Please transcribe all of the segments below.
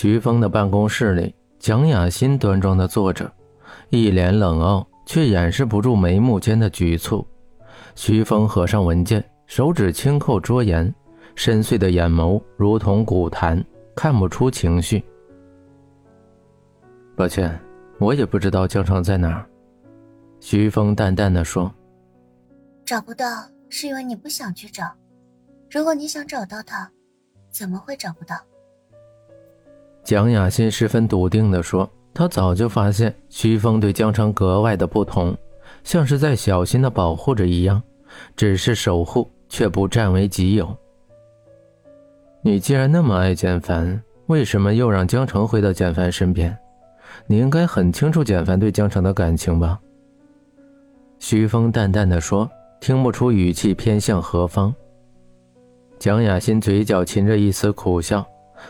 徐峰的办公室里，蒋雅欣端庄的坐着，一脸冷傲，却掩饰不住眉目间的局促。徐峰合上文件，手指轻扣桌沿，深邃的眼眸如同古潭，看不出情绪。抱歉，我也不知道江城在哪儿。徐峰淡淡的说：“找不到是因为你不想去找，如果你想找到他，怎么会找不到？”蒋雅欣十分笃定地说：“她早就发现徐峰对江城格外的不同，像是在小心地保护着一样，只是守护却不占为己有。你既然那么爱简凡，为什么又让江城回到简凡身边？你应该很清楚简凡对江城的感情吧？”徐峰淡淡的说，听不出语气偏向何方。蒋雅欣嘴角噙着一丝苦笑。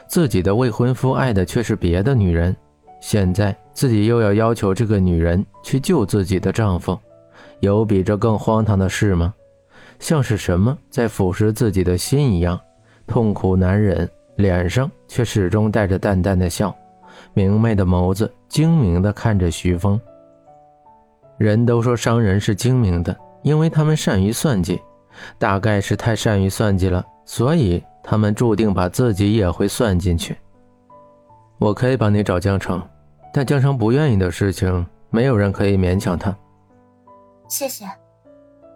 自己的未婚夫爱的却是别的女人，现在自己又要要求这个女人去救自己的丈夫，有比这更荒唐的事吗？像是什么在腐蚀自己的心一样，痛苦难忍，脸上却始终带着淡淡的笑，明媚的眸子精明地看着徐峰。人都说商人是精明的，因为他们善于算计，大概是太善于算计了，所以。他们注定把自己也会算进去。我可以帮你找江城，但江城不愿意的事情，没有人可以勉强他。谢谢，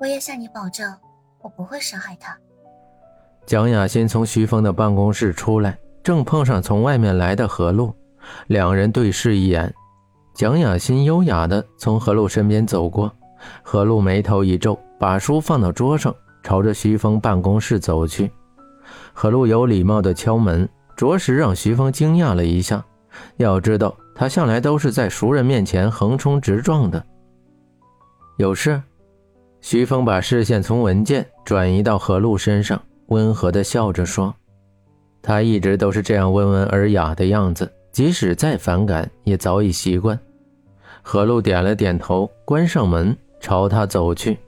我也向你保证，我不会伤害他。蒋雅欣从徐峰的办公室出来，正碰上从外面来的何璐，两人对视一眼。蒋雅欣优雅的从何璐身边走过，何璐眉头一皱，把书放到桌上，朝着徐峰办公室走去。何璐有礼貌的敲门，着实让徐峰惊讶了一下。要知道，他向来都是在熟人面前横冲直撞的。有事？徐峰把视线从文件转移到何璐身上，温和的笑着说：“他一直都是这样温文尔雅的样子，即使再反感，也早已习惯。”何璐点了点头，关上门，朝他走去。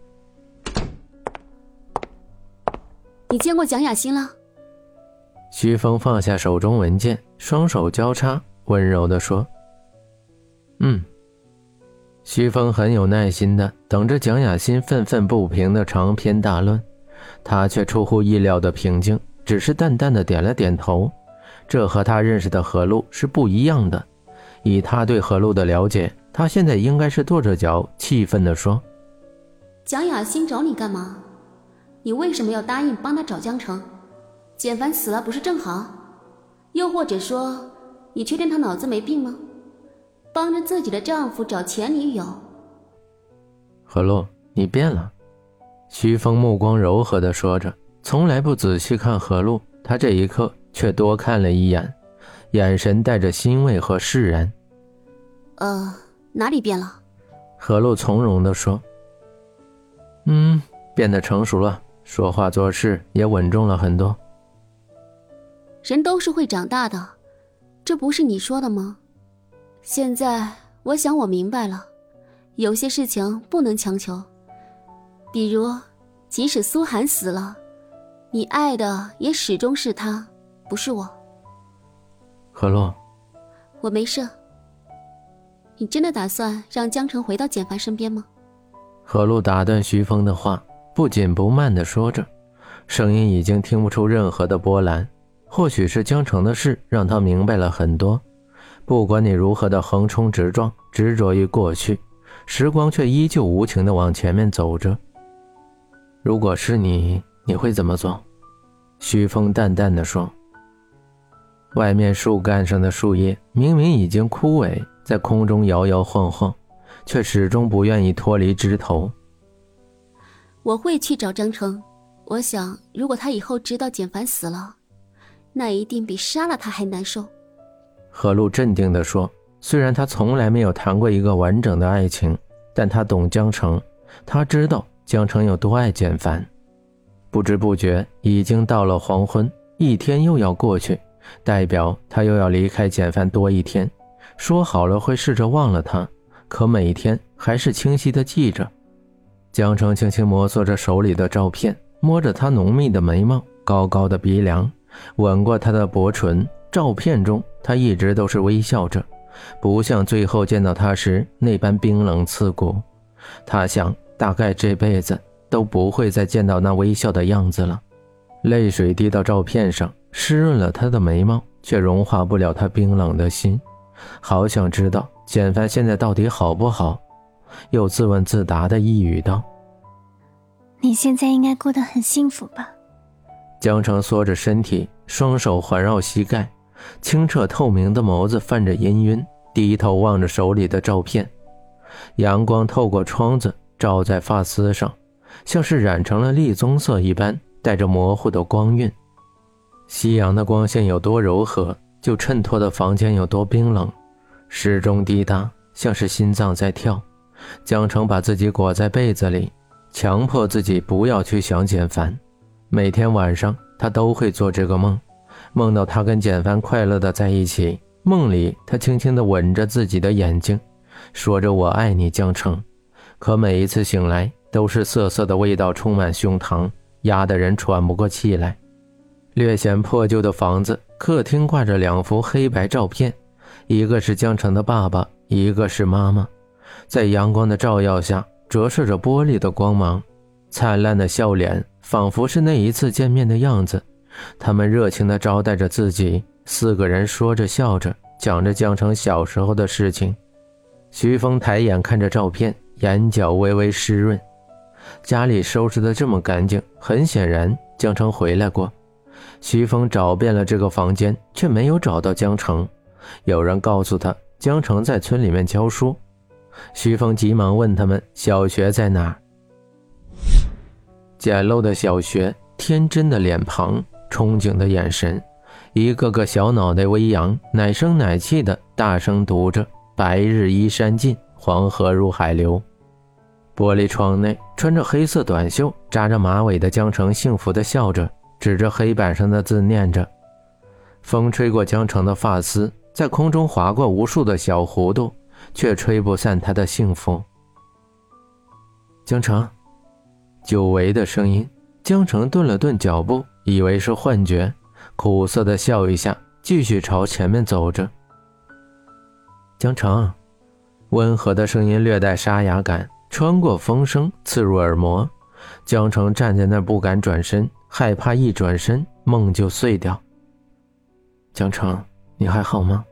你见过蒋雅欣了？徐峰放下手中文件，双手交叉，温柔地说：“嗯。”徐峰很有耐心的等着蒋雅欣愤愤不平的长篇大论，他却出乎意料的平静，只是淡淡的点了点头。这和他认识的何璐是不一样的。以他对何璐的了解，他现在应该是跺着脚，气愤的说：“蒋雅欣找你干嘛？你为什么要答应帮他找江城？”简凡死了不是正好？又或者说，你确定他脑子没病吗？帮着自己的丈夫找前女友。何洛，你变了。徐峰目光柔和的说着，从来不仔细看何露，他这一刻却多看了一眼，眼神带着欣慰和释然。呃，哪里变了？何露从容的说：“嗯，变得成熟了，说话做事也稳重了很多。”人都是会长大的，这不是你说的吗？现在我想我明白了，有些事情不能强求。比如，即使苏寒死了，你爱的也始终是他，不是我。何洛，我没事。你真的打算让江城回到简凡身边吗？何洛打断徐峰的话，不紧不慢地说着，声音已经听不出任何的波澜。或许是江城的事让他明白了很多。不管你如何的横冲直撞、执着于过去，时光却依旧无情的往前面走着。如果是你，你会怎么做？徐峰淡淡的说。外面树干上的树叶明明已经枯萎，在空中摇摇晃晃，却始终不愿意脱离枝头。我会去找江城。我想，如果他以后知道简凡死了。那一定比杀了他还难受。何露镇定地说：“虽然他从来没有谈过一个完整的爱情，但他懂江城，他知道江城有多爱简凡。不知不觉已经到了黄昏，一天又要过去，代表他又要离开简凡多一天。说好了会试着忘了他，可每天还是清晰地记着。”江城轻轻摩挲着手里的照片，摸着他浓密的眉毛，高高的鼻梁。吻过他的薄唇，照片中他一直都是微笑着，不像最后见到他时那般冰冷刺骨。他想，大概这辈子都不会再见到那微笑的样子了。泪水滴到照片上，湿润了他的眉毛，却融化不了他冰冷的心。好想知道简凡现在到底好不好？又自问自答的一语道：“你现在应该过得很幸福吧？”江城缩着身体，双手环绕膝盖，清澈透明的眸子泛着氤氲，低头望着手里的照片。阳光透过窗子照在发丝上，像是染成了栗棕色一般，带着模糊的光晕。夕阳的光线有多柔和，就衬托的房间有多冰冷。时钟滴答，像是心脏在跳。江城把自己裹在被子里，强迫自己不要去想简凡。每天晚上，他都会做这个梦，梦到他跟简凡快乐的在一起。梦里，他轻轻地吻着自己的眼睛。说着“我爱你，江城”，可每一次醒来，都是涩涩的味道充满胸膛，压得人喘不过气来。略显破旧的房子，客厅挂着两幅黑白照片，一个是江城的爸爸，一个是妈妈，在阳光的照耀下，折射着玻璃的光芒，灿烂的笑脸，仿佛是那一次见面的样子。他们热情地招待着自己，四个人说着笑着，讲着江城小时候的事情。徐峰抬眼看着照片，眼角微微湿润。家里收拾得这么干净，很显然江城回来过。徐峰找遍了这个房间，却没有找到江城。有人告诉他，江城在村里面教书。徐峰急忙问他们小学在哪儿。简陋的小学，天真的脸庞，憧憬的眼神，一个个小脑袋微扬，奶声奶气的大声读着。白日依山尽，黄河入海流。玻璃窗内，穿着黑色短袖、扎着马尾的江城幸福地笑着，指着黑板上的字念着。风吹过江城的发丝，在空中划过无数的小弧度，却吹不散他的幸福。江城，久违的声音。江城顿了顿脚步，以为是幻觉，苦涩的笑一下，继续朝前面走着。江城，温和的声音略带沙哑感，穿过风声刺入耳膜。江城站在那不敢转身，害怕一转身梦就碎掉。江城，你还好吗？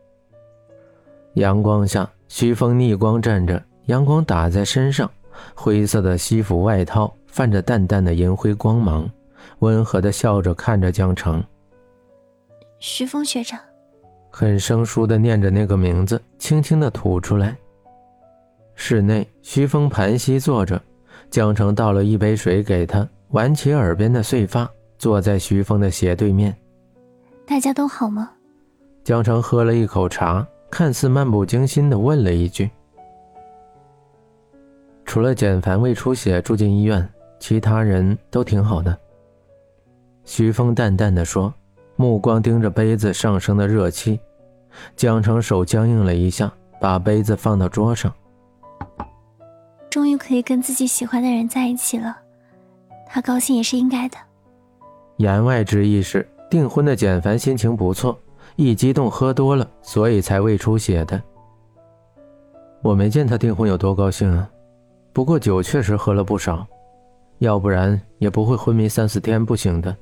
阳光下，徐峰逆光站着，阳光打在身上，灰色的西服外套泛着淡淡的银灰光芒，温和的笑着看着江城。徐峰学长。很生疏的念着那个名字，轻轻的吐出来。室内，徐峰盘膝坐着，江城倒了一杯水给他，挽起耳边的碎发，坐在徐峰的斜对面。大家都好吗？江城喝了一口茶，看似漫不经心的问了一句：“除了简凡胃出血住进医院，其他人都挺好的。”徐峰淡淡的说。目光盯着杯子上升的热气，江城手僵硬了一下，把杯子放到桌上。终于可以跟自己喜欢的人在一起了，他高兴也是应该的。言外之意是，订婚的简凡心情不错，一激动喝多了，所以才胃出血的。我没见他订婚有多高兴啊，不过酒确实喝了不少，要不然也不会昏迷三四天不醒的。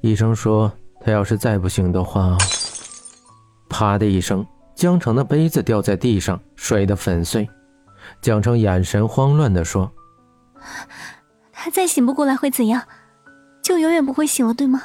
医生说。他要是再不醒的话，啪的一声，江城的杯子掉在地上，摔得粉碎。江城眼神慌乱地说：“他再醒不过来会怎样？就永远不会醒了，对吗？”